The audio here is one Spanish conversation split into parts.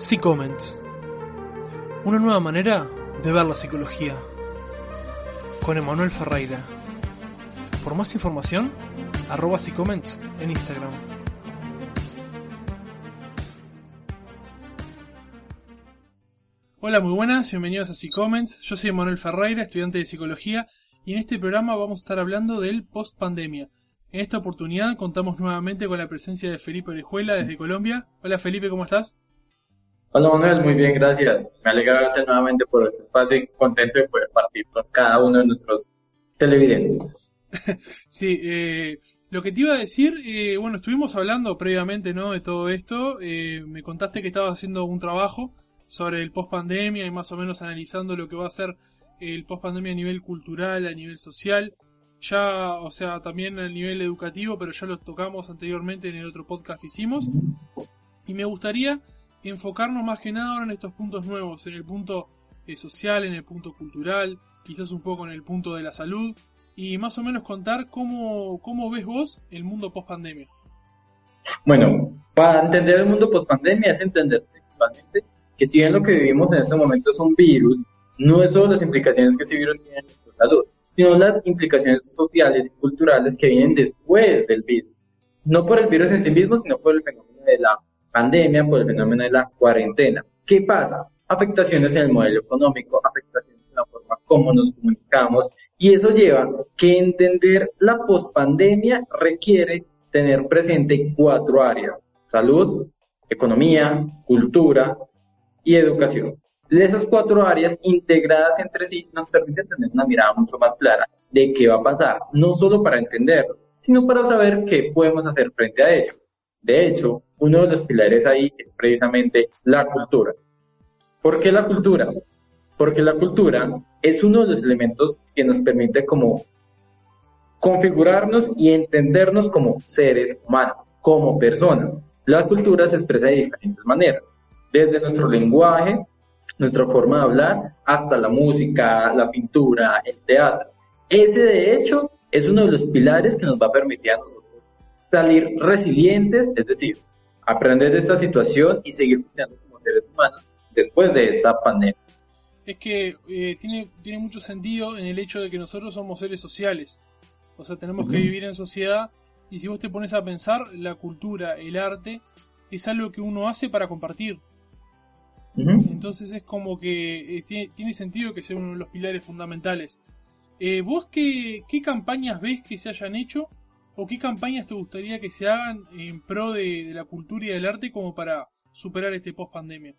C-Comments. Una nueva manera de ver la psicología. Con Emanuel Ferreira. Por más información, arroba C-Comments en Instagram. Hola, muy buenas, bienvenidos a C-Comments. Yo soy Emanuel Ferreira, estudiante de psicología, y en este programa vamos a estar hablando del post-pandemia. En esta oportunidad contamos nuevamente con la presencia de Felipe Orejuela desde Colombia. Hola Felipe, ¿cómo estás? Hola Manuel, muy bien, gracias. Me alegra verte nuevamente por este espacio y contento de poder partir con cada uno de nuestros televidentes. sí, eh, lo que te iba a decir, eh, bueno, estuvimos hablando previamente ¿no? de todo esto. Eh, me contaste que estabas haciendo un trabajo sobre el post pandemia y más o menos analizando lo que va a ser el post pandemia a nivel cultural, a nivel social ya, o sea, también a nivel educativo, pero ya lo tocamos anteriormente en el otro podcast que hicimos. Y me gustaría enfocarnos más que nada ahora en estos puntos nuevos, en el punto eh, social, en el punto cultural, quizás un poco en el punto de la salud, y más o menos contar cómo, cómo ves vos el mundo post pandemia. Bueno, para entender el mundo post pandemia es entender principalmente que si bien lo que vivimos en este momento es un virus, no es solo las implicaciones que ese virus tiene en nuestra salud, sino las implicaciones sociales y culturales que vienen después del virus. No por el virus en sí mismo, sino por el fenómeno de la pandemia, por el fenómeno de la cuarentena. ¿Qué pasa? Afectaciones en el modelo económico, afectaciones en la forma como nos comunicamos, y eso lleva que entender la pospandemia requiere tener presente cuatro áreas, salud, economía, cultura y educación de esas cuatro áreas integradas entre sí nos permiten tener una mirada mucho más clara de qué va a pasar, no solo para entenderlo, sino para saber qué podemos hacer frente a ello. De hecho, uno de los pilares ahí es precisamente la cultura. ¿Por qué la cultura? Porque la cultura es uno de los elementos que nos permite como configurarnos y entendernos como seres humanos, como personas. La cultura se expresa de diferentes maneras, desde nuestro lenguaje, nuestra forma de hablar, hasta la música, la pintura, el teatro. Ese de hecho es uno de los pilares que nos va a permitir a nosotros salir resilientes, es decir, aprender de esta situación y seguir funcionando como seres humanos después de esta pandemia. Es que eh, tiene, tiene mucho sentido en el hecho de que nosotros somos seres sociales. O sea, tenemos que vivir en sociedad y si vos te pones a pensar, la cultura, el arte, es algo que uno hace para compartir. Entonces es como que eh, tiene, sentido que sea uno de los pilares fundamentales. Eh, ¿Vos qué, qué, campañas ves que se hayan hecho o qué campañas te gustaría que se hagan en pro de, la cultura y del arte como para superar este post pandemia?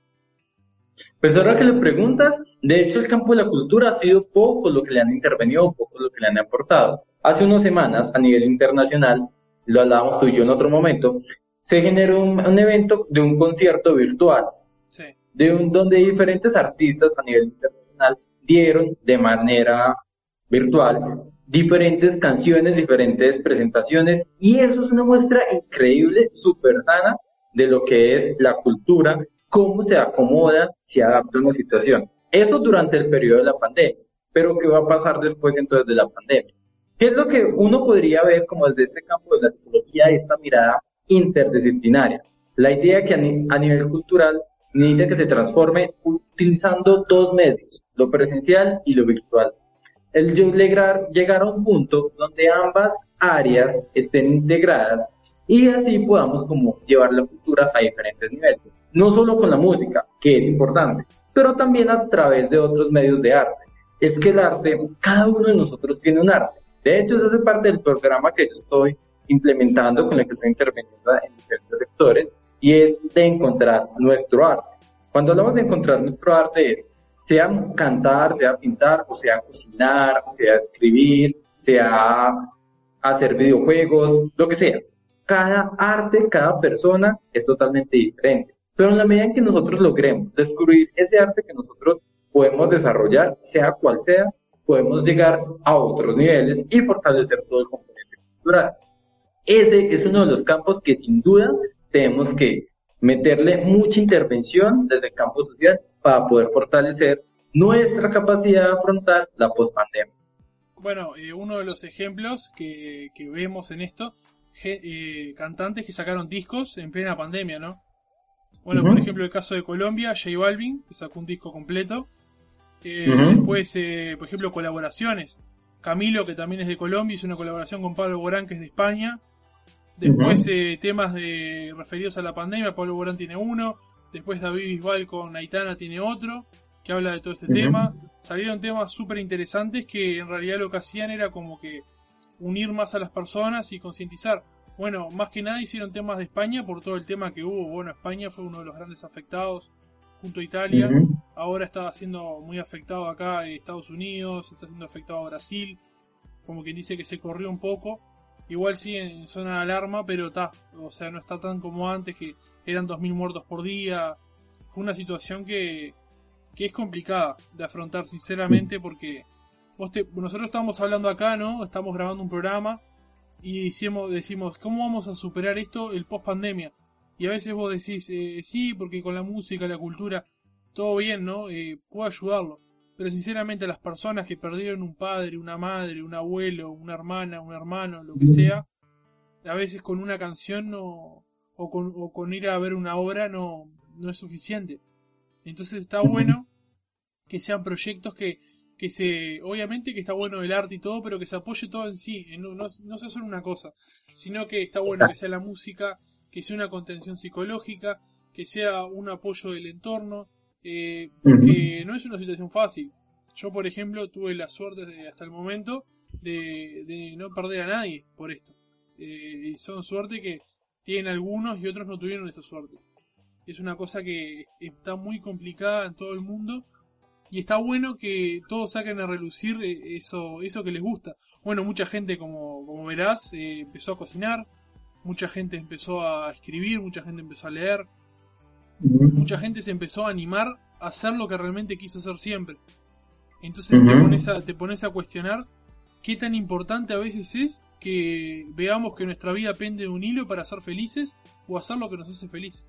Pues ahora que le preguntas, de hecho el campo de la cultura ha sido poco lo que le han intervenido, poco lo que le han aportado. Hace unas semanas, a nivel internacional, lo hablábamos tú y yo en otro momento, se generó un evento de un concierto virtual de un, donde diferentes artistas a nivel internacional dieron de manera virtual diferentes canciones, diferentes presentaciones, y eso es una muestra increíble, súper sana, de lo que es la cultura, cómo se acomoda, se adapta a una situación. Eso durante el periodo de la pandemia, pero ¿qué va a pasar después entonces de la pandemia? ¿Qué es lo que uno podría ver como desde este campo de la psicología, esta mirada interdisciplinaria? La idea que a nivel cultural necesita que se transforme utilizando dos medios, lo presencial y lo virtual. El llegar, llegar a un punto donde ambas áreas estén integradas y así podamos como llevar la cultura a diferentes niveles. No solo con la música, que es importante, pero también a través de otros medios de arte. Es que el arte, cada uno de nosotros tiene un arte. De hecho, eso hace parte del programa que yo estoy implementando, con el que estoy interviniendo en diferentes sectores, y es de encontrar nuestro arte. Cuando hablamos de encontrar nuestro arte es, sea cantar, sea pintar, o sea cocinar, sea escribir, sea hacer videojuegos, lo que sea. Cada arte, cada persona es totalmente diferente. Pero en la medida en que nosotros logremos descubrir ese arte que nosotros podemos desarrollar, sea cual sea, podemos llegar a otros niveles y fortalecer todo el componente cultural. Ese es uno de los campos que sin duda tenemos que meterle mucha intervención desde el campo social para poder fortalecer nuestra capacidad de afrontar la pospandemia. Bueno, eh, uno de los ejemplos que, vemos en esto, eh, cantantes que sacaron discos en plena pandemia, ¿no? Bueno, por ejemplo, el caso de Colombia, J Balvin, que sacó un disco completo. Eh, después, eh, por ejemplo, colaboraciones. Camilo, que también es de Colombia, hizo una colaboración con Pablo Borán, que es de España. Después, eh, temas de referidos a la pandemia, Pablo Borán tiene uno. Después, David Bisbal con Aitana tiene otro, que habla de todo este tema. Salieron temas súper interesantes que en realidad lo que hacían era como que unir más a las personas y concientizar. Bueno, más que nada hicieron temas de España por todo el tema que hubo. Bueno, España fue uno de los grandes afectados junto a Italia. Ahora está siendo muy afectado acá Estados Unidos, está siendo afectado a Brasil. Como quien dice que se corrió un poco. Igual sí en zona de alarma, pero está. O sea, no está tan como antes que eran 2.000 muertos por día. Fue una situación que, que es complicada de afrontar, sinceramente, porque nosotros estamos hablando acá, ¿no? Estamos grabando un programa y decimos, decimos, ¿cómo vamos a superar esto el post pandemia? Y a veces vos decís, eh, sí, porque con la música, la cultura, todo bien, ¿no? Eh, puedo ayudarlo. Pero sinceramente las personas que perdieron un padre, una madre, un abuelo, una hermana, un hermano, lo que sea, a veces con una canción no, o con, o con ir a ver una obra no, no es suficiente. Entonces está bueno que sean proyectos que, que se, obviamente que está bueno el arte y todo, pero que se apoye todo en sí, no, no, sea solo una cosa, sino que está bueno que sea la música, que sea una contención psicológica, que sea un apoyo del entorno, eh, porque no es una situación fácil. Yo, por ejemplo, tuve la suerte de, hasta el momento de, de, no perder a nadie por esto. Eh, y son suerte que tienen algunos y otros no tuvieron esa suerte. Es una cosa que está muy complicada en todo el mundo y está bueno que todos saquen a relucir eh, eso, eso que les gusta. Bueno, mucha gente, como, como verás, eh, empezó a cocinar, mucha gente empezó a escribir, mucha gente empezó a leer, mucha gente se empezó a animar a hacer lo que realmente quiso hacer siempre. Entonces te, pones a, te pones a cuestionar qué tan importante a veces es que veamos que nuestra vida pende de un hilo para ser felices o hacer lo que nos hace felices.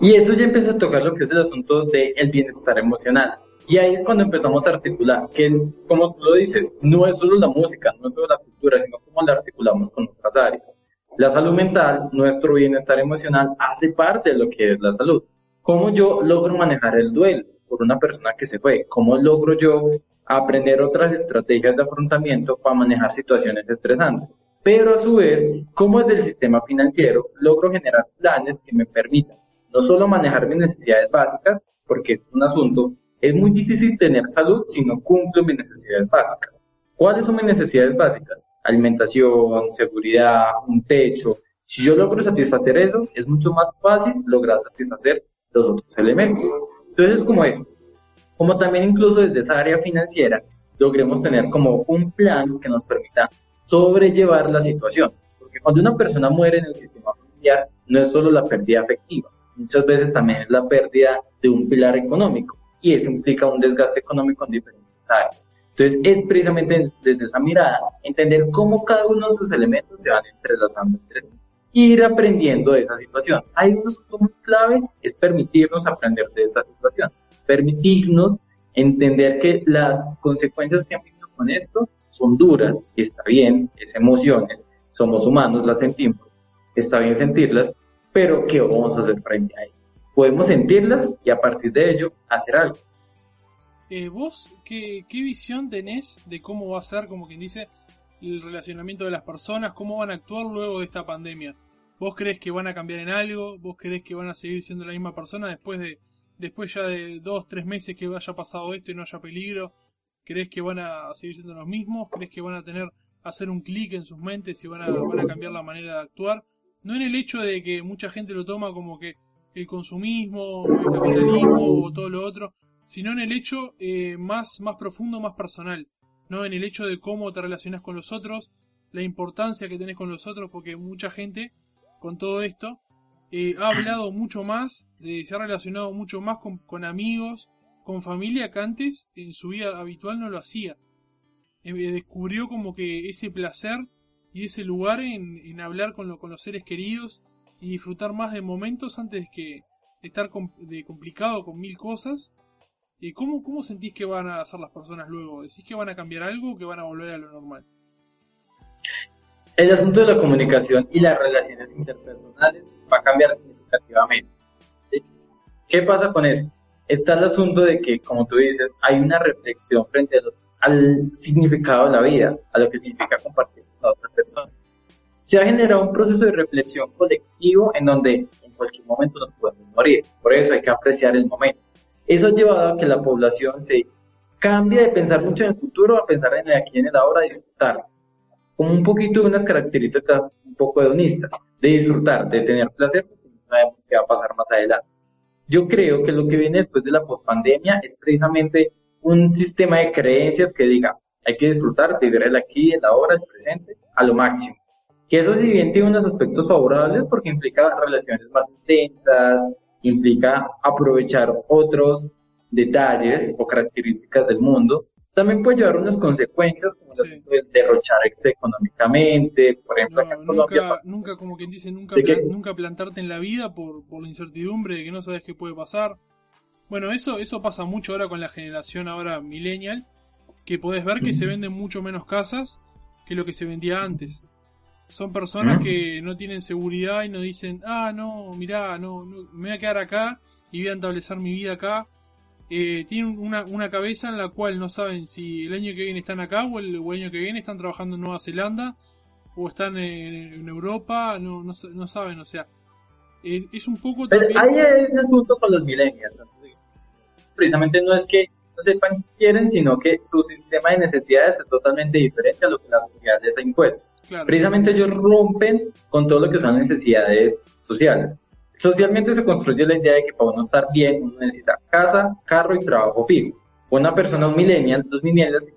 Y eso ya empieza a tocar lo que es el asunto del bienestar emocional. Y ahí es cuando empezamos a articular, que como tú lo dices, no es solo la música, no es solo la cultura, sino cómo la articulamos con otras áreas. La salud mental, nuestro bienestar emocional, hace parte de lo que es la salud. ¿Cómo yo logro manejar el duelo por una persona que se fue? ¿Cómo logro yo aprender otras estrategias de afrontamiento para manejar situaciones estresantes? Pero a su vez, ¿cómo desde el sistema financiero logro generar planes que me permitan no solo manejar mis necesidades básicas, porque es un asunto, es muy difícil tener salud si no cumplo mis necesidades básicas. ¿Cuáles son mis necesidades básicas? Alimentación, seguridad, un techo. Si yo logro satisfacer eso, es mucho más fácil lograr satisfacer los otros elementos. Entonces es como eso. Como también incluso desde esa área financiera logremos tener como un plan que nos permita sobrellevar la situación. Porque cuando una persona muere en el sistema familiar, no es solo la pérdida afectiva, muchas veces también es la pérdida de un pilar económico y eso implica un desgaste económico en diferentes áreas. Entonces es precisamente desde esa mirada entender cómo cada uno de esos elementos se van entrelazando entre sí ir aprendiendo de esa situación. Hay un asunto muy clave, es permitirnos aprender de esa situación, permitirnos entender que las consecuencias que han venido con esto son duras, está bien, es emociones, somos humanos, las sentimos, está bien sentirlas, pero ¿qué vamos a hacer frente a ello? Podemos sentirlas y a partir de ello hacer algo. Eh, ¿Vos qué, qué visión tenés de cómo va a ser, como quien dice, el relacionamiento de las personas, cómo van a actuar luego de esta pandemia? ¿Vos crees que van a cambiar en algo? ¿Vos crees que van a seguir siendo la misma persona después de después ya de dos, tres meses que haya pasado esto y no haya peligro? ¿Crees que van a seguir siendo los mismos? ¿Crees que van a tener hacer un clic en sus mentes y van a, cambiar la manera de actuar? no en el hecho de que mucha gente lo toma como que el consumismo, el capitalismo o todo lo otro, sino en el hecho eh, más, más profundo, más personal, no en el hecho de cómo te relacionas con los otros, la importancia que tenés con los otros, porque mucha gente con todo esto eh, ha hablado mucho más, se ha relacionado mucho más con, amigos, con familia que antes en su vida habitual no lo hacía. Eh, descubrió como que ese placer y ese lugar en, hablar con, con, los seres queridos y disfrutar más de momentos antes que estar de complicado con mil cosas. ¿Y cómo, ¿Cómo sentís que van a hacer las personas luego? ¿Decís que van a cambiar algo o que van a volver a lo normal? El asunto de la comunicación y las relaciones interpersonales va a cambiar significativamente. ¿Qué pasa con eso? Está el asunto de que, como tú dices, hay una reflexión frente al significado de la vida, a lo que significa compartir con otra persona. Se ha generado un proceso de reflexión colectivo en donde en cualquier momento nos podemos morir. Por eso hay que apreciar el momento. Eso ha llevado a que la población se cambie de pensar mucho en el futuro a pensar en el aquí y en el ahora, disfrutar. Como un poquito de unas características un poco hedonistas, de disfrutar, de tener placer, porque no sabemos qué va a pasar más adelante. Yo creo que lo que viene después de la pospandemia es precisamente un sistema de creencias que diga, hay que disfrutar, vivir el aquí, el ahora, el presente, a lo máximo. Que eso si bien tiene unos aspectos favorables porque implica relaciones más intensas, implica aprovechar otros detalles o características del mundo, también puede llevar unas consecuencias como sí. derrochar económicamente, por ejemplo, nunca, nunca, como quien dice, nunca, nunca plantarte en la vida por, por la incertidumbre de que no sabes qué puede pasar. Bueno, eso, eso pasa mucho ahora con la generación ahora millennial, que podés ver que se venden mucho menos casas que lo que se vendía antes. Son personas que no tienen seguridad y no dicen, ah, no, mirá, no, no me voy a quedar acá y voy a establecer mi vida acá eh, tienen una, una, cabeza en la cual no saben si el año que viene están acá o el, año que viene están trabajando en Nueva Zelanda o están en, Europa, no, no, no, saben, o sea, es, es un poco... También... Hay un asunto con los millennials, precisamente no es que no sepan qué quieren, sino que su sistema de necesidades es totalmente diferente a lo que la sociedad les ha impuesto. Precisamente ellos rompen con todo lo que son necesidades sociales. Socialmente se construye la idea de que para uno estar bien uno necesita casa, carro y trabajo fijo. Una persona, un millennial, los millennials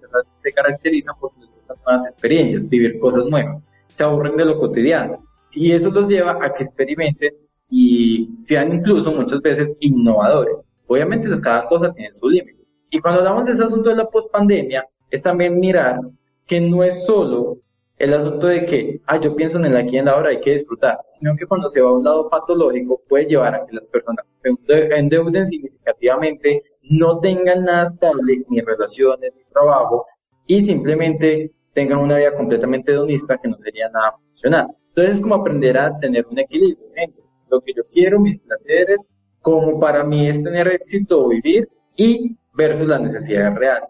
se caracterizan por tener nuevas experiencias, vivir cosas nuevas, se aburren de lo cotidiano. Y eso los lleva a que experimenten y sean incluso muchas veces innovadores. Obviamente cada cosa tiene su límite. Y cuando hablamos de ese asunto de la pospandemia, es también mirar que no es solo el asunto de que, ah, yo pienso en el aquí y en la hora, hay que disfrutar, sino que cuando se va a un lado patológico puede llevar a que las personas endeuden significativamente, no tengan nada estable, ni relaciones, ni trabajo, y simplemente tengan una vida completamente hedonista que no sería nada funcional. Entonces es como aprender a tener un equilibrio entre lo que yo quiero, mis placeres, como para mí es tener éxito o vivir, y versus las necesidades reales.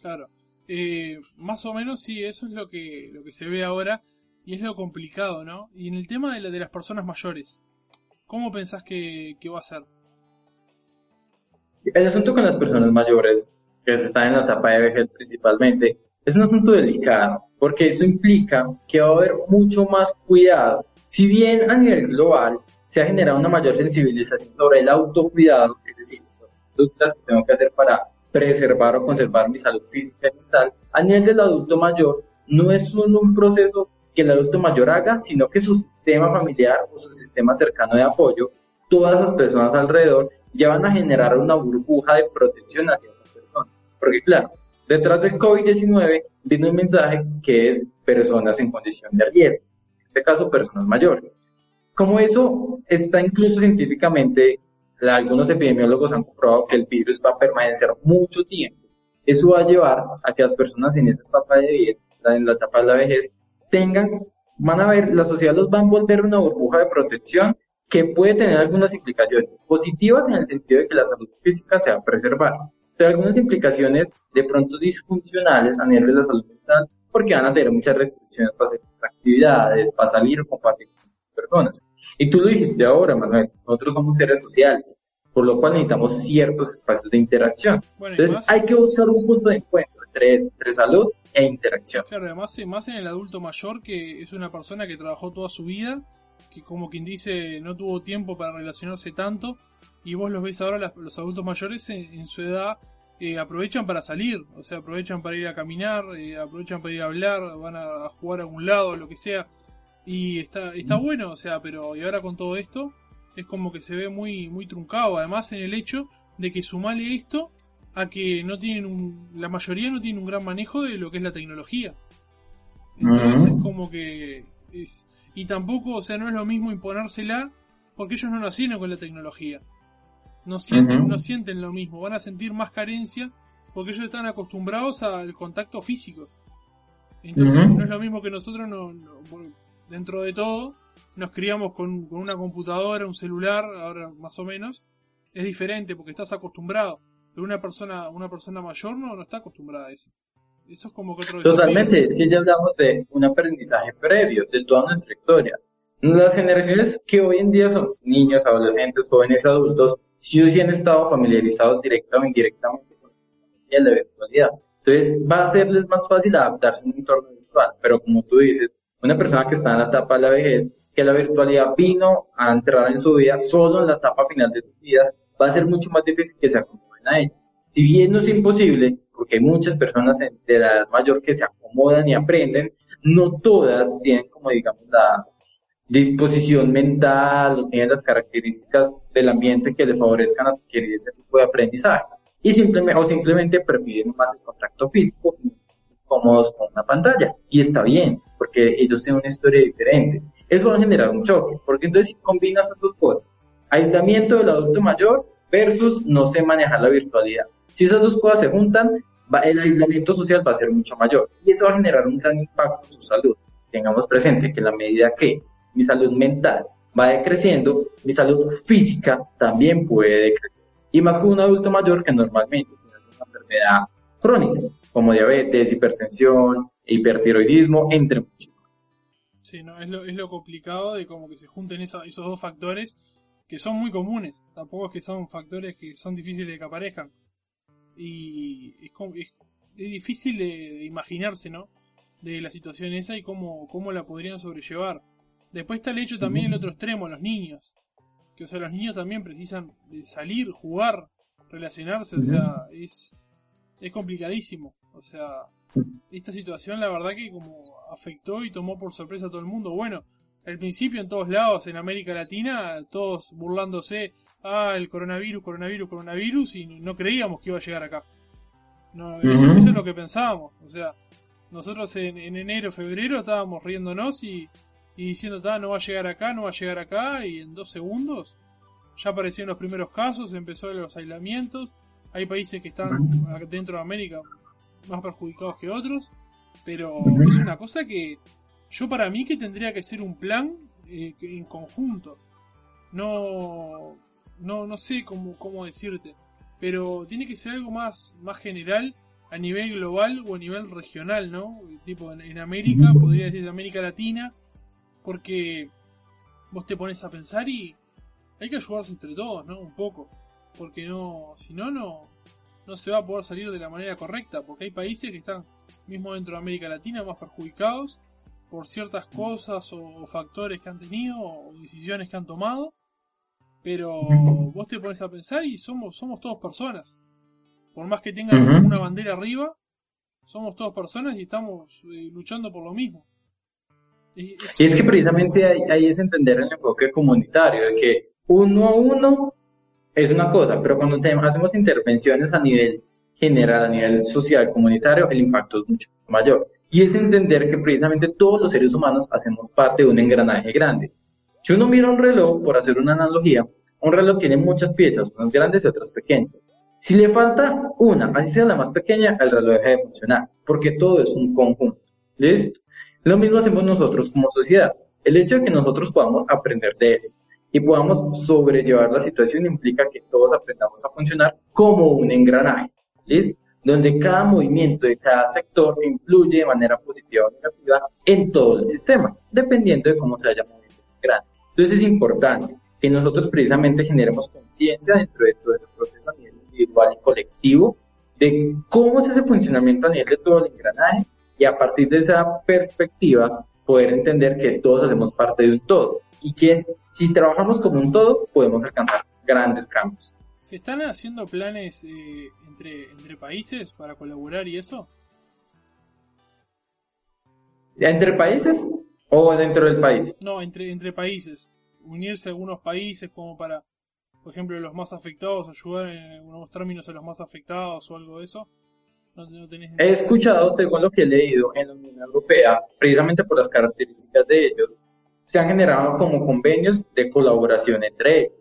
Claro. Eh, más o menos sí, eso es lo que, lo que se ve ahora y es lo complicado, ¿no? Y en el tema de, de las personas mayores, ¿cómo pensás que, va a ser? El asunto con las personas mayores, que están en la etapa de vejez principalmente, es un asunto delicado, porque eso implica que va a haber mucho más cuidado. Si bien a nivel global se ha generado una mayor sensibilización sobre el autocuidado, es decir, las conductas que tengo que hacer para preservar o conservar mi salud física y mental, a nivel del adulto mayor, no es solo un proceso que el adulto mayor haga, sino que su sistema familiar o su sistema cercano de apoyo, todas las personas alrededor, ya van a generar una burbuja de protección hacia esa persona. Porque claro, detrás del COVID-19 viene un mensaje que es personas en condición de riesgo, en este caso personas mayores. Como eso está incluso científicamente algunos epidemiólogos han comprobado que el virus va a permanecer mucho tiempo. Eso va a llevar a que las personas en esta etapa de vida, en la etapa de la vejez, tengan, van a ver, la sociedad los va a envolver una burbuja de protección que puede tener algunas implicaciones positivas en el sentido de que la salud física se va a preservar, pero algunas implicaciones de pronto disfuncionales a nivel de la salud mental porque van a tener muchas restricciones para hacer actividades, para salir o compartir con personas. Y tú lo dijiste ahora, Manuel, nosotros somos seres sociales, por lo cual necesitamos ciertos espacios de interacción. Entonces hay que buscar un punto de encuentro entre, salud e interacción. Claro, además más en el adulto mayor que es una persona que trabajó toda su vida, que como quien dice no tuvo tiempo para relacionarse tanto, y vos los ves ahora, los adultos mayores en, su edad eh, aprovechan para salir, o sea, aprovechan para ir a caminar, eh, aprovechan para ir a hablar, van a, a jugar a algún lado, lo que sea. Y está, está bueno, o sea, pero y ahora con todo esto es como que se ve muy, muy truncado. Además en el hecho de que sumale esto a que no tienen un, la mayoría no tiene un gran manejo de lo que es la tecnología. Entonces es como que es, y tampoco, o sea, no es lo mismo imponérsela porque ellos no nacieron con la tecnología. No sienten, no sienten lo mismo, van a sentir más carencia porque ellos están acostumbrados al contacto físico. Entonces no es lo mismo que nosotros no, dentro de todo, nos criamos con, con una computadora, un celular, ahora más o menos, es diferente porque estás acostumbrado. Pero una persona, una persona mayor no, no está acostumbrada a eso. Eso es como que otro Totalmente, es que ya hablamos de un aprendizaje previo de toda nuestra historia. Las generaciones que hoy en día son niños, adolescentes, jóvenes, adultos, sí sí han estado familiarizados directa o indirectamente con la virtualidad. Entonces va a serles más fácil adaptarse a un entorno virtual, pero como tú dices, una persona que está en la etapa de la vejez, que la virtualidad vino a entrar en su vida solo en la etapa final de su vida, va a ser mucho más difícil que se acomoden a ella. Si bien no es imposible, porque hay muchas personas de edad mayor que se acomodan y aprenden, no todas tienen como digamos la disposición mental o tienen las características del ambiente que le favorezcan adquirir ese tipo de aprendizajes. Y simplemente, o simplemente prefieren más el contacto físico, cómodos con una pantalla. Y está bien, porque ellos tienen una historia diferente. Eso va a generar un choque, porque entonces si combinas esas dos cosas, aislamiento del adulto mayor versus no sé manejar la virtualidad. Si esas dos cosas se juntan, el aislamiento social va a ser mucho mayor y eso va a generar un gran impacto en su salud. Tengamos presente que la medida que mi salud mental va decreciendo, mi salud física también puede decrecer. Y más con un adulto mayor que normalmente tiene una enfermedad crónica, como diabetes, hipertensión, hipertiroidismo, entre muchos más. Sí, no, es lo, es lo complicado de como que se junten esos dos factores que son muy comunes. Tampoco es que son factores que son difíciles de que aparezcan. Y es, es, difícil de, imaginarse, ¿no? De la situación esa y cómo, cómo la podrían sobrellevar. Después está el hecho también el otro extremo, los niños. Que, o sea, los niños también precisan de salir, jugar, relacionarse, o sea, es, es complicadísimo. O sea, esta situación la verdad que como afectó y tomó por sorpresa a todo el mundo. Bueno, al principio en todos lados, en América Latina, todos burlándose, ah, el coronavirus, coronavirus, coronavirus, y no creíamos que iba a llegar acá. No, eso, es lo que pensábamos. O sea, nosotros en, enero, febrero estábamos riéndonos y, y diciendo, ah, no va a llegar acá, no va a llegar acá, y en dos segundos ya aparecieron los primeros casos, empezó los aislamientos. Hay países que están dentro de América más perjudicados que otros, pero es una cosa que yo para mí que tendría que ser un plan eh, en conjunto. No, no, no sé cómo, cómo decirte, pero tiene que ser algo más, más general a nivel global o a nivel regional, ¿no? Tipo en, América, podría decir de América Latina, porque vos te pones a pensar y hay que ayudarse entre todos, ¿no? Un poco, porque no, si no, no, no se va a poder salir de la manera correcta, porque hay países que están, mismo dentro de América Latina, más perjudicados por ciertas cosas o factores que han tenido o decisiones que han tomado pero vos te pones a pensar y somos, somos todos personas. Por más que tengan una bandera arriba, somos todos personas y estamos eh, luchando por lo mismo. Y es que precisamente ahí, es entender el enfoque comunitario, de que uno a uno es una cosa, pero cuando hacemos intervenciones a nivel general, a nivel social, comunitario, el impacto es mucho mayor. Y es entender que precisamente todos los seres humanos hacemos parte de un engranaje grande. Si uno mira un reloj, por hacer una analogía, un reloj tiene muchas piezas, unas grandes y otras pequeñas. Si le falta una, así sea la más pequeña, el reloj deja de funcionar, porque todo es un conjunto. ¿Listo? Lo mismo hacemos nosotros como sociedad. El hecho de que nosotros podamos aprender de eso y podamos sobrellevar la situación implica que todos aprendamos a funcionar como un engranaje. ¿Listo? Donde cada movimiento de cada sector influye de manera positiva o negativa en todo el sistema, dependiendo de cómo se haya movido el grande. Entonces es importante que nosotros precisamente generemos conciencia dentro de todo ese proceso a nivel individual y colectivo de cómo es ese funcionamiento a nivel de todo el engranaje y a partir de esa perspectiva poder entender que todos hacemos parte de un todo y que si trabajamos como un todo podemos alcanzar grandes cambios. ¿Se están haciendo planes eh, entre, entre países para colaborar y eso? ¿Entre países? ¿O dentro del país? No, entre, entre países. Unirse a algunos países como para, por ejemplo, los más afectados, ayudar en algunos términos a los más afectados o algo de eso. He escuchado, según lo que he leído, en la Unión Europea, precisamente por las características de ellos, se han generado como convenios de colaboración entre ellos.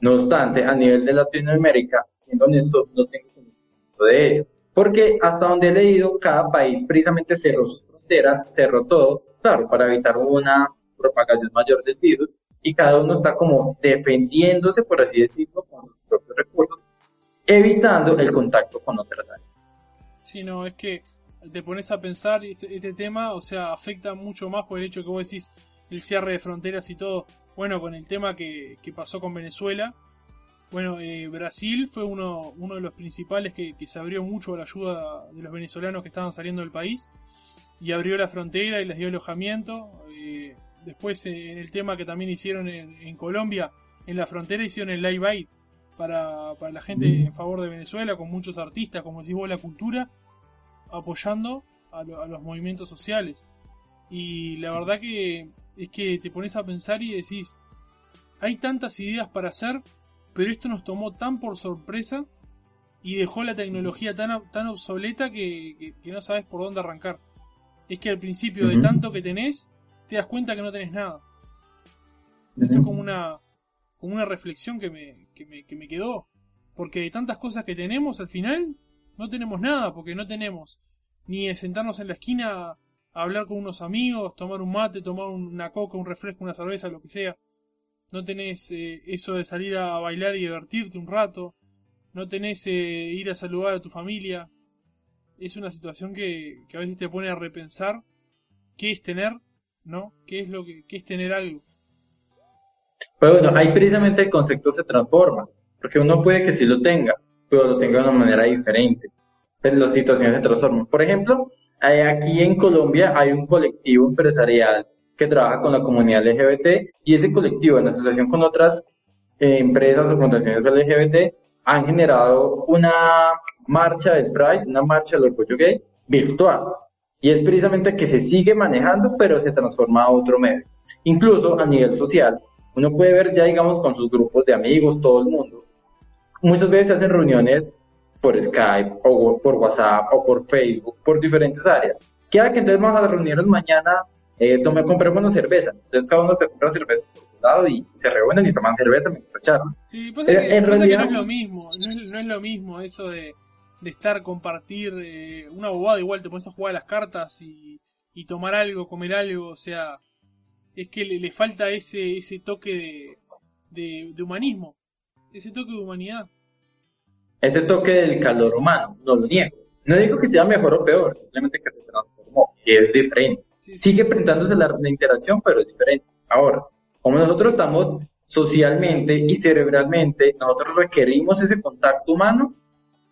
No obstante, a nivel de Latinoamérica, siendo honesto, no tengo conocimiento de ello. Porque hasta donde he leído, cada país precisamente cerró sus fronteras, cerró todo, claro, para evitar una propagación mayor del virus y cada uno está como defendiéndose, por así decirlo, con sus propios recursos, evitando el contacto con otras áreas. Sí, no, es que te pones a pensar este, este, tema, o sea, afecta mucho más por el hecho que vos decís el cierre de fronteras y todo. Bueno, con el tema que, que pasó con Venezuela. Bueno, eh, Brasil fue uno, uno de los principales que, que se abrió mucho a la ayuda de los venezolanos que estaban saliendo del país y abrió la frontera y les dio alojamiento. Eh, después eh, en el tema que también hicieron en, Colombia, en la frontera hicieron el Live Aid para, para la gente en favor de Venezuela, con muchos artistas, como decís vos, la cultura, apoyando a, los movimientos sociales. Y la verdad que es que te pones a pensar y decís, hay tantas ideas para hacer, pero esto nos tomó tan por sorpresa y dejó la tecnología tan, tan obsoleta que, que no sabes por dónde arrancar es que al principio de tanto que tenés, te das cuenta que no tenés nada. Eso es como una, como una reflexión que me, que, me, que me quedó. Porque de tantas cosas que tenemos, al final no tenemos nada, porque no tenemos ni sentarnos en la esquina hablar con unos amigos, tomar un mate, tomar una coca, un refresco, una cerveza, lo que sea. No tenés eh, eso de salir a bailar y divertirte un rato. No tenés eh, ir a saludar a tu familia es una situación que, a veces te pone a repensar qué es tener, ¿no? ¿Qué es lo que es tener algo? Pero bueno, ahí precisamente el concepto se transforma, porque uno puede que sí lo tenga, pero lo tenga de una manera diferente. Pero las situaciones se transforman. Por ejemplo, aquí en Colombia hay un colectivo empresarial que trabaja con la comunidad LGBT y ese colectivo, en asociación con otras eh, empresas o fundaciones LGBT, han generado una marcha del Pride, una marcha del orgullo gay virtual. Y es precisamente que se sigue manejando, pero se transforma a otro medio. Incluso a nivel social, uno puede ver ya, digamos, con sus grupos de amigos, todo el mundo. Muchas veces se hacen reuniones por Skype o por WhatsApp o por Facebook, por diferentes áreas. Queda que entonces vamos a reunirnos mañana, eh, tome, compremos cerveza. Entonces cada uno se compra cerveza lado y se reúnen y toman cerveza mientras charlan. Sí, pasa, eh, que, en realidad... no es lo mismo, no es, lo mismo eso de, de estar, compartir eh, una bobada, igual te pones a jugar a las cartas y, y tomar algo, comer algo, o sea, es que le, le falta ese, ese toque de, de, humanismo, ese toque de humanidad. Ese toque del calor humano, no lo niego. No digo que sea mejor o peor, simplemente que se transformó, y es diferente. Sigue presentándose la, la interacción, pero es diferente. Ahora, como nosotros estamos socialmente y cerebralmente, nosotros requerimos ese contacto humano,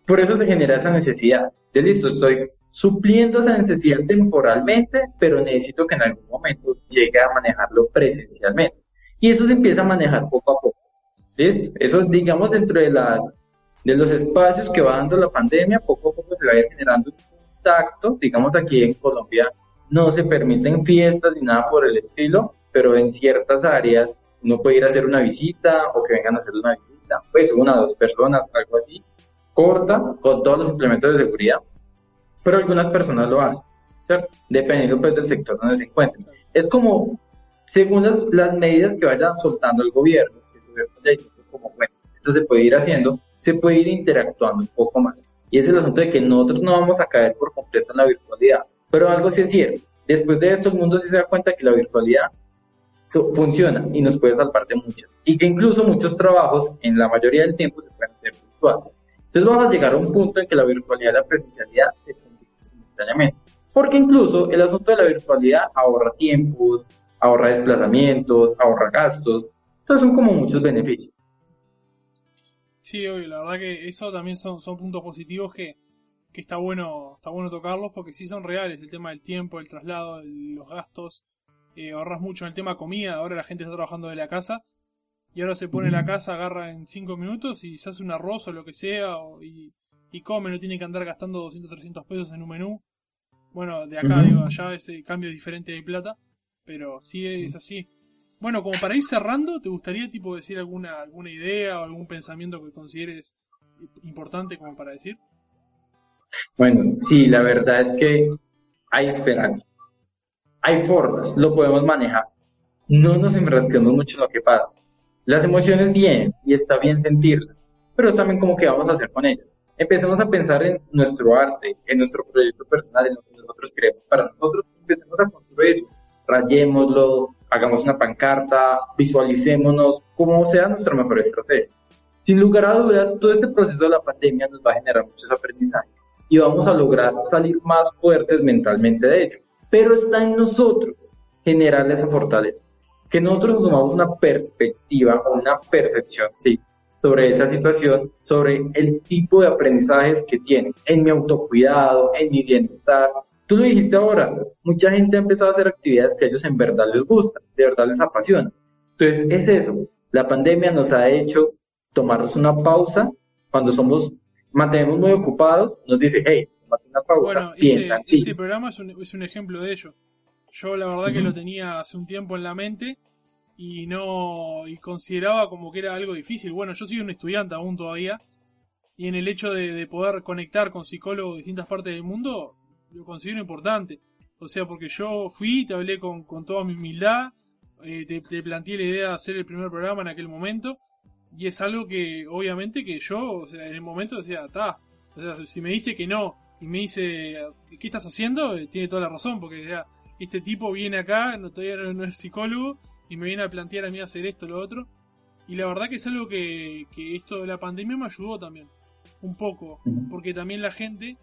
por eso se genera esa necesidad. De listo, estoy supliendo esa necesidad temporalmente, pero necesito que en algún momento llegue a manejarlo presencialmente. Y eso se empieza a manejar poco a poco. ¿Listo? Eso, digamos, dentro de, las, de los espacios que va dando la pandemia, poco a poco se va a ir generando un contacto. Digamos, aquí en Colombia no se permiten fiestas ni nada por el estilo, pero en ciertas áreas uno puede ir a hacer una visita o que vengan a hacer una visita, pues una o dos personas, algo así, corta, con todos los implementos de seguridad, pero algunas personas lo hacen, dependiendo pues del sector donde se encuentren. Es como, según las, medidas que vayan soltando el gobierno, el gobierno ya dice como, bueno, eso se puede ir haciendo, se puede ir interactuando un poco más. Y es el asunto de que nosotros no vamos a caer por completo en la virtualidad. Pero algo sí es cierto. Después de esto, el mundo sí se da cuenta que la virtualidad funciona y nos puede salvar de muchas. Y que incluso muchos trabajos, en la mayoría del tiempo, se pueden hacer virtuales. Entonces vamos a llegar a un punto en que la virtualidad y la presencialidad se convierten simultáneamente. Porque incluso el asunto de la virtualidad ahorra tiempos, ahorra desplazamientos, ahorra gastos. Entonces son como muchos beneficios. Sí, obvio, la verdad que eso también son, son puntos positivos que, que está bueno está bueno tocarlos porque sí son reales el tema del tiempo, el traslado, los gastos, eh, ahorras mucho en el tema comida, ahora la gente está trabajando de la casa y ahora se pone la casa, agarra en 5 minutos y se hace un arroz o lo que sea y, come, no tiene que andar gastando 200, 300 pesos en un menú. Bueno, de acá, digo, allá ese cambio diferente de plata, pero sí es así. Bueno, como para ir cerrando, ¿te gustaría tipo decir alguna, alguna idea o algún pensamiento que consideres importante como para decir? Bueno, sí, la verdad es que hay esperanza hay formas, lo podemos manejar. No nos enfrasquemos mucho en lo que pasa. Las emociones bien y está bien sentirlas, pero también como que vamos a hacer con ellas. Empecemos a pensar en nuestro arte, en nuestro proyecto personal, en lo que nosotros queremos para nosotros. Empecemos a construirlo, rayémoslo, hagamos una pancarta, visualicémonos, como sea nuestra mejor estrategia. Sin lugar a dudas, todo este proceso de la pandemia nos va a generar muchos aprendizajes y vamos a lograr salir más fuertes mentalmente de ello. Pero está en nosotros generar esa fortaleza. Que nosotros asumamos una perspectiva o una percepción, sí, sobre esa situación, sobre el tipo de aprendizajes que tienen en mi autocuidado, en mi bienestar. Tú lo dijiste ahora, mucha gente ha empezado a hacer actividades que a ellos en verdad les gustan, de verdad les apasiona. Entonces, es eso. La pandemia nos ha hecho tomarnos una pausa cuando somos, mantenemos muy ocupados, nos dice, hey, tomate una pausa, bueno, piensa este, en ti. este programa es un, es un ejemplo de ello. Yo la verdad que lo tenía hace un tiempo en la mente y no y consideraba como que era algo difícil. Bueno, yo soy un estudiante aún todavía y en el hecho de, de poder conectar con psicólogos de distintas partes del mundo lo considero importante. O sea, porque yo fui, te hablé con, con toda mi humildad, eh, te, te planteé la idea de hacer el primer programa en aquel momento y es algo que obviamente que yo, o sea, en el momento decía, está, o sea, si me dice que no y me dice, ¿qué estás haciendo? Eh, Tiene toda la razón, porque ya, este tipo viene acá, no, todavía no, no es psicólogo, y me viene a plantear a mí hacer esto, lo otro. Y la verdad que es algo que, que esto de la pandemia me ayudó también, un poco, porque también la gente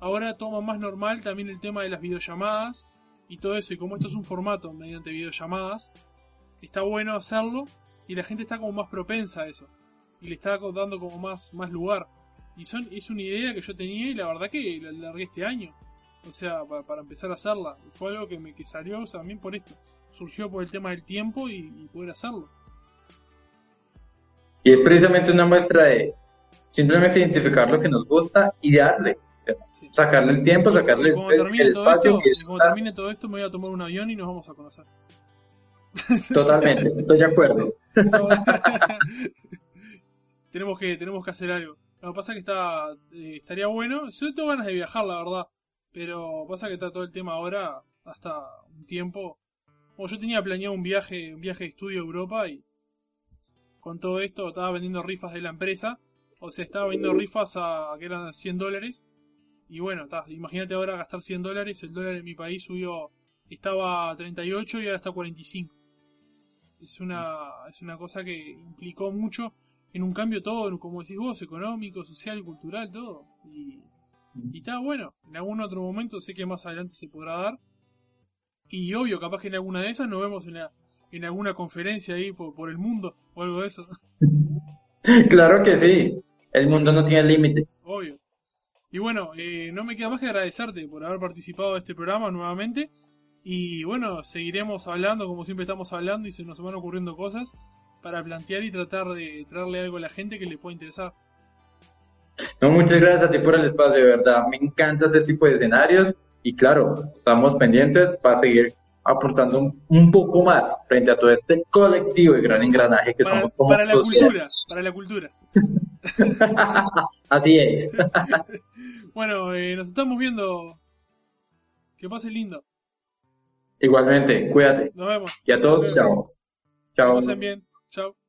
ahora toma más normal también el tema de las videollamadas y todo eso, y como esto es un formato mediante videollamadas, está bueno hacerlo y la gente está como más propensa a eso y le está dando como más, más lugar. Y son, es una idea que yo tenía y la verdad que la la largué este año. O sea, para, para empezar a hacerla. Fue algo que me que salió también por esto. Surgió por el tema del tiempo y, y poder hacerlo. Y es precisamente una muestra de simplemente identificar lo que nos gusta y darle. Sacarle el tiempo, sacarle Y el, todo espacio esto, y disfrutar. termine todo esto me voy a tomar un avión y nos vamos a conocer. Totalmente, estoy de acuerdo. tenemos que tenemos que hacer algo. Lo que pasa es que está eh, estaría bueno. Yo tengo ganas de viajar, la verdad. Pero pasa que está todo el tema ahora hasta un tiempo. O yo tenía planeado un viaje, un viaje de estudio a Europa y con todo esto estaba vendiendo rifas de la empresa. O sea, estaba vendiendo rifas a que eran 100 dólares. Y bueno, ta, imagínate ahora gastar 100 dólares. El dólar en mi país subió, estaba a 38 y ahora está a 45 es una, es una cosa que implicó mucho en un cambio todo, como decís vos, económico, social, cultural, todo. Y, y está bueno. En algún otro momento sé que más adelante se podrá dar. Y obvio, capaz que en alguna de esas nos vemos en, la- en alguna conferencia ahí por, por el mundo o algo de eso. Claro que sí. El mundo no tiene límites. obvio. Y bueno, eh, no me queda más que agradecerte por haber participado de este programa nuevamente. Y bueno, seguiremos hablando como siempre estamos hablando y se nos van ocurriendo cosas para plantear y tratar de traerle algo a la gente que le pueda interesar. No, muchas gracias a ti por el espacio, de verdad. Me encanta ese tipo de escenarios y claro, estamos pendientes para seguir aportando un, un poco más frente a todo este colectivo y gran engranaje que Para, somos como para la cultura, para la cultura. Así es. Bueno, eh, nos estamos viendo. Que pase lindo. Igualmente, cuídate. Nos vemos. Y a todos, chao. Que Chao. pasen bien. Chao.